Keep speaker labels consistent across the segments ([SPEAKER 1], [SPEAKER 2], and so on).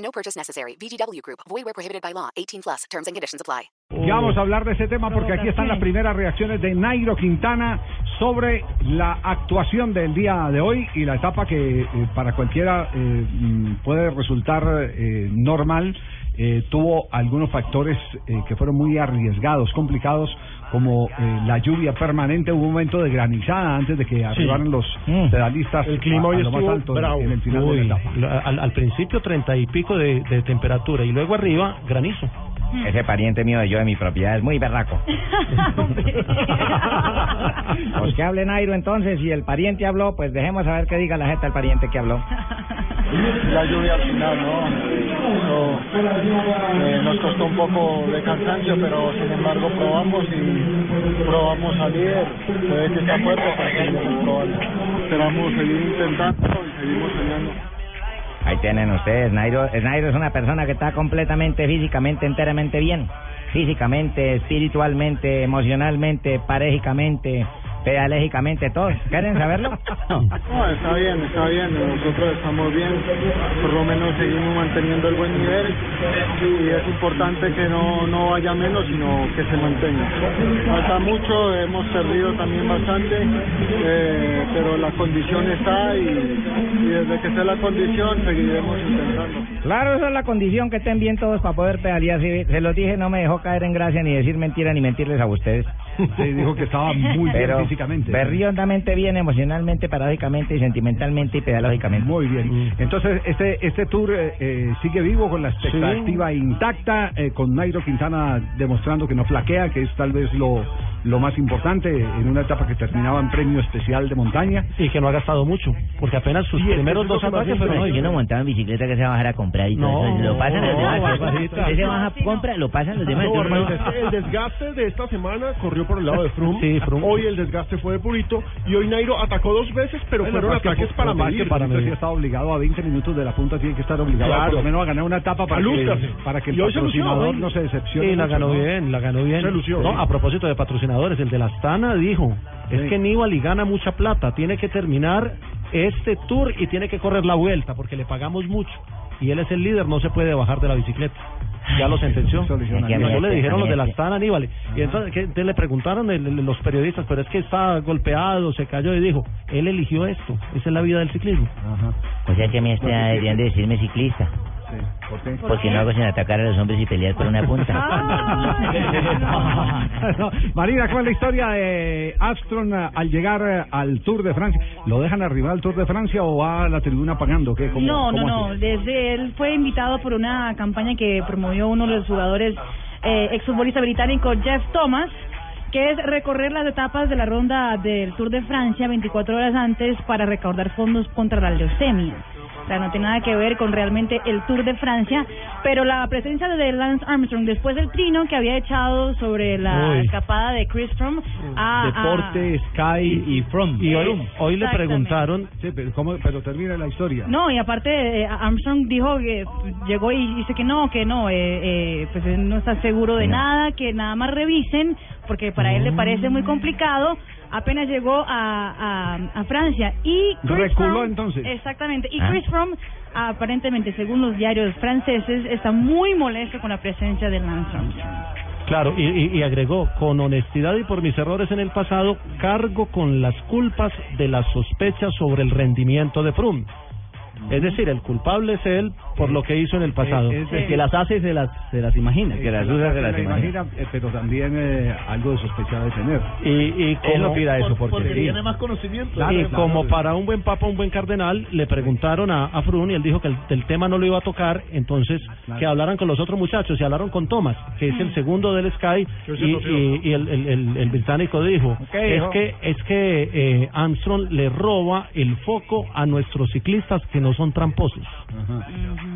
[SPEAKER 1] No purchase necessary. VGW Group. Void where prohibited by law. 18 plus. Terms and conditions apply.
[SPEAKER 2] Ya vamos a hablar de ese tema porque aquí están las primeras reacciones de Nairo Quintana sobre la actuación del día de hoy y la etapa que eh, para cualquiera eh, mm, puede resultar eh, normal. Eh, tuvo algunos factores eh, que fueron muy arriesgados, complicados, como eh, la lluvia permanente. Hubo un momento de granizada antes de que arribaran los pedalistas
[SPEAKER 3] El clima
[SPEAKER 2] a-
[SPEAKER 3] hoy
[SPEAKER 2] a lo más
[SPEAKER 3] estuvo
[SPEAKER 2] alto
[SPEAKER 3] bravo.
[SPEAKER 2] en el final de
[SPEAKER 3] Uy,
[SPEAKER 2] la etapa.
[SPEAKER 3] la- al, al principio treinta y pico de, de temperatura y luego arriba granizo.
[SPEAKER 4] Ese pariente mío de yo de mi propiedad es muy berraco. Pues que hable Nairo entonces, si el pariente habló, pues dejemos a ver qué diga la gente del pariente que habló.
[SPEAKER 5] La lluvia al final, ¿no? Eh, nos costó un poco de cansancio, pero sin embargo probamos y probamos salir. Puede que está fuerte, pero seguimos probando. Esperamos seguir intentando y seguimos soñando.
[SPEAKER 4] Ahí tienen ustedes, Nairo, Nairo es una persona que está completamente, físicamente, enteramente bien. Físicamente, espiritualmente, emocionalmente, parejicamente, pedagógicamente, todo. ¿Quieren saberlo?
[SPEAKER 5] No, está bien, está bien. Nosotros estamos bien. Por lo menos seguimos manteniendo el buen nivel. Y es importante que no, no vaya menos, sino que se mantenga. Falta mucho, hemos perdido también bastante, eh, pero la condición está y, y desde que esté la condición seguiremos intentando.
[SPEAKER 4] Claro, esa es la condición que estén bien todos para poder pedalear. Si se los dije, no me dejó caer en gracia ni decir mentira ni mentirles a ustedes.
[SPEAKER 2] Sí, dijo que estaba muy bien
[SPEAKER 4] Pero
[SPEAKER 2] físicamente.
[SPEAKER 4] berriondamente bien, emocionalmente, paradójicamente y sentimentalmente y pedagógicamente.
[SPEAKER 2] Muy bien. Entonces, este este tour eh, eh, sigue vivo con la expectativa intacta, eh, con Nairo Quintana demostrando que no flaquea, que es tal vez lo, lo más importante en una etapa que terminaba en premio especial de montaña.
[SPEAKER 3] Y que no ha gastado mucho, porque apenas sus primeros dos ataques fueron
[SPEAKER 4] No,
[SPEAKER 3] hoy.
[SPEAKER 4] yo no montaba en bicicleta que se va a bajar a comprar y todo
[SPEAKER 3] No,
[SPEAKER 4] eso. Lo pasan los
[SPEAKER 3] no,
[SPEAKER 4] demás.
[SPEAKER 3] Barbarita.
[SPEAKER 4] Usted se baja a compra, lo pasan los demás.
[SPEAKER 6] El desgaste de esta semana corrió por el lado de Froome.
[SPEAKER 3] Sí, Froome.
[SPEAKER 6] Hoy el desgaste fue de Purito y hoy Nairo atacó dos veces, pero
[SPEAKER 2] Bueno,
[SPEAKER 6] fueron ataques para
[SPEAKER 2] más que
[SPEAKER 6] medir.
[SPEAKER 2] para
[SPEAKER 3] medir.
[SPEAKER 2] sí está obligado a 20 minutos de la punta, tiene que estar obligado
[SPEAKER 6] Claro.
[SPEAKER 2] por lo menos a ganar una etapa para,
[SPEAKER 6] A
[SPEAKER 2] que, para que el patrocinador no se decepcione.
[SPEAKER 3] Sí, la ganó
[SPEAKER 2] ¿no?
[SPEAKER 3] bien, la ganó bien.
[SPEAKER 6] Se lució,
[SPEAKER 3] no,
[SPEAKER 6] sí.
[SPEAKER 3] a propósito de el de la Astana dijo, es
[SPEAKER 2] Sí.
[SPEAKER 3] que Nibali gana mucha plata, tiene que terminar este tour y tiene que correr la vuelta porque le pagamos mucho. Y él es el líder, no se puede bajar de la bicicleta. Ya lo sentenció. Eso le dijeron los de la Astana, Nibali. Y entonces, ¿qué? Entonces le preguntaron el- el- los periodistas, pero es que está golpeado, se cayó y dijo, él eligió esto, esa es la vida del ciclismo.
[SPEAKER 2] Ajá.
[SPEAKER 4] O sea que a mí este deberían de decirme ciclista.
[SPEAKER 2] Sí. ¿Por qué?
[SPEAKER 4] Porque no hago sin atacar a los hombres y pelear por una punta.
[SPEAKER 2] No, Marina, ¿cuál es la historia de Armstrong eh, al llegar al Tour de Francia? ¿Lo dejan arribar al Tour de Francia o va a la tribuna pagando? ¿Qué? ¿Cómo-
[SPEAKER 7] No, no,
[SPEAKER 2] cómo
[SPEAKER 7] no.
[SPEAKER 2] así?
[SPEAKER 7] Desde él fue invitado por una campaña que promovió uno de los jugadores eh, exfutbolista británico Jeff Thomas, que es recorrer las etapas de la ronda del Tour de Francia 24 horas antes para recaudar fondos contra la leucemia. Sea, no tiene nada que ver con realmente el Tour de Francia, pero la presencia de Lance Armstrong después del trino que había echado sobre la
[SPEAKER 3] Uy.
[SPEAKER 7] escapada de Chris Froome a, a-
[SPEAKER 3] Deporte, Sky y From. Y hoy, hoy le preguntaron
[SPEAKER 2] Sí, pero, ¿cómo- pero termina la historia.
[SPEAKER 7] No, y aparte eh, Armstrong dijo que llegó y dice que no, que no, eh, eh, pues él no está seguro de nada, que nada más revisen, porque para él le parece muy complicado. Apenas llegó a, a, a Francia y Chris
[SPEAKER 2] Reculó, entonces.
[SPEAKER 7] Exactamente. Y
[SPEAKER 4] Ah.
[SPEAKER 7] Chris aparentemente, según los diarios franceses, está muy molesto con la presencia de Lance Armstrong.
[SPEAKER 3] Claro, y, y- y agregó, con honestidad y por mis errores en el pasado, cargo con las culpas de las sospechas sobre el rendimiento de Froome. Es decir, el culpable es él por lo que hizo en el pasado.
[SPEAKER 2] Es decir,
[SPEAKER 3] que las hace y se las, se las imagina.
[SPEAKER 2] Que las usa, se las imagina, eh, pero también eh, algo de sospecha de tener.
[SPEAKER 3] Y, y como,
[SPEAKER 6] Por- porque tiene más conocimiento.
[SPEAKER 2] Claro,
[SPEAKER 3] y
[SPEAKER 2] claro.
[SPEAKER 3] como para un buen papa, un buen cardenal, le preguntaron a, a Frun y él dijo que el, el tema no lo iba a tocar, entonces
[SPEAKER 2] Claro.
[SPEAKER 3] que hablaran con los otros muchachos y hablaron con Thomas, que es el segundo del Sky,
[SPEAKER 6] es
[SPEAKER 3] y,
[SPEAKER 6] el socio.
[SPEAKER 3] y- y el, el- el- el británico dijo,
[SPEAKER 4] ¿Qué
[SPEAKER 3] es que es que eh, Armstrong le roba el foco a nuestros ciclistas que nos son tramposos.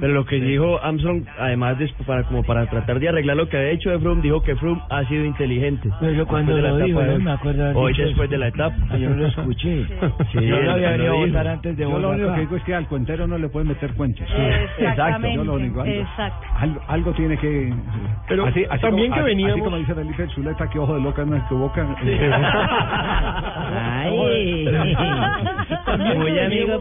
[SPEAKER 8] Pero lo que dijo Armstrong, además de, para como para tratar de arreglar lo que había hecho de Froome, dijo que Froome ha sido inteligente.
[SPEAKER 9] Pero cuando
[SPEAKER 8] de la
[SPEAKER 9] lo dijo,
[SPEAKER 8] etapa de
[SPEAKER 9] no
[SPEAKER 8] hoy.
[SPEAKER 9] me acuerdo haber
[SPEAKER 8] Hoy
[SPEAKER 9] dicho
[SPEAKER 8] después
[SPEAKER 9] eso.
[SPEAKER 8] de la etapa.
[SPEAKER 9] Ah, yo no lo escuché.
[SPEAKER 8] Sí,
[SPEAKER 9] yo
[SPEAKER 8] él
[SPEAKER 9] no había
[SPEAKER 8] lo
[SPEAKER 9] venido a votar antes de
[SPEAKER 2] Yo lo único que digo es que al cuentero no le pueden meter cuentos.
[SPEAKER 7] Exactamente,
[SPEAKER 2] Yo lo único, algo,
[SPEAKER 7] exacto.
[SPEAKER 2] algo, algo tiene que...
[SPEAKER 6] Pero también
[SPEAKER 2] como,
[SPEAKER 6] que
[SPEAKER 2] así-
[SPEAKER 6] veníamos-
[SPEAKER 2] Así como dice Felipe Zuleta, que ojo de loca no es tu boca.
[SPEAKER 9] Ay.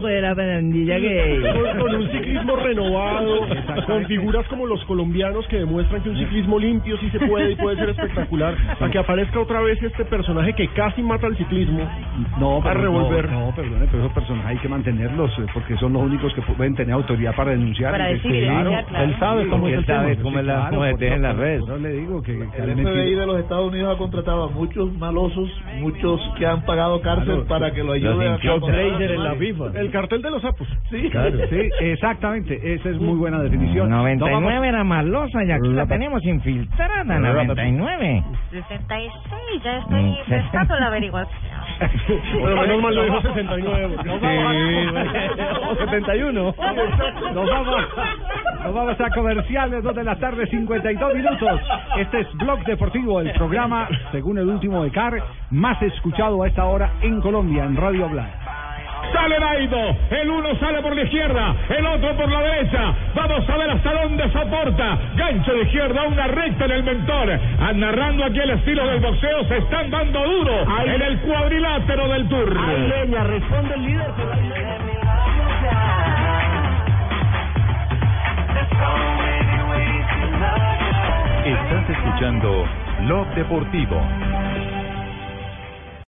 [SPEAKER 9] Muy amigo pues, de la pandilla gay.
[SPEAKER 6] Con, con un ciclismo renovado, con figuras como los colombianos que demuestran que un ciclismo limpio sí se puede y puede ser espectacular, a que aparezca otra vez este personaje que casi mata al ciclismo
[SPEAKER 2] No,
[SPEAKER 6] a
[SPEAKER 2] pero
[SPEAKER 6] revolver.
[SPEAKER 2] No, no, perdone, pero esos personajes hay que mantenerlos eh, porque son los únicos que pueden tener autoridad para denunciar.
[SPEAKER 7] Para decir
[SPEAKER 2] claro,
[SPEAKER 7] claro.
[SPEAKER 3] Él sabe cómo es el tema.
[SPEAKER 4] cómo es la-
[SPEAKER 2] claro,
[SPEAKER 4] cómo en las redes.
[SPEAKER 2] eso le digo que, que
[SPEAKER 10] El FBI de los Estados Unidos ha contratado a muchos malosos, muchos que han pagado cárcel
[SPEAKER 2] Claro,
[SPEAKER 10] para que lo ayuden a
[SPEAKER 8] Fraser en la. FIFA.
[SPEAKER 6] El cartel de los sapos.
[SPEAKER 10] Sí.
[SPEAKER 2] Sí, exactamente, esa es muy buena definición.
[SPEAKER 4] 99 era malosa y aquí la tenemos infiltrada, 99.
[SPEAKER 11] 66, ya estoy prestando la averiguación.
[SPEAKER 6] Bueno, menos mal lo dijo 69. porque-
[SPEAKER 8] O 71.
[SPEAKER 2] Nos vamos, nos vamos a comerciales, 2 de la tarde, 52 minutos. Este es Blog Deportivo, el programa, según el último de CAR, más escuchado a esta hora en Colombia, en Radio Blanc.
[SPEAKER 12] Sale el uno sale por la izquierda, el otro por la derecha. Vamos a ver hasta dónde soporta. Gancho de izquierda, una recta en el mentor. Ah, Narrando aquí el estilo del boxeo, se están dando duro en el cuadrilátero del Tour.
[SPEAKER 8] leña, responde el líder.
[SPEAKER 13] Estás escuchando Blog Deportivo.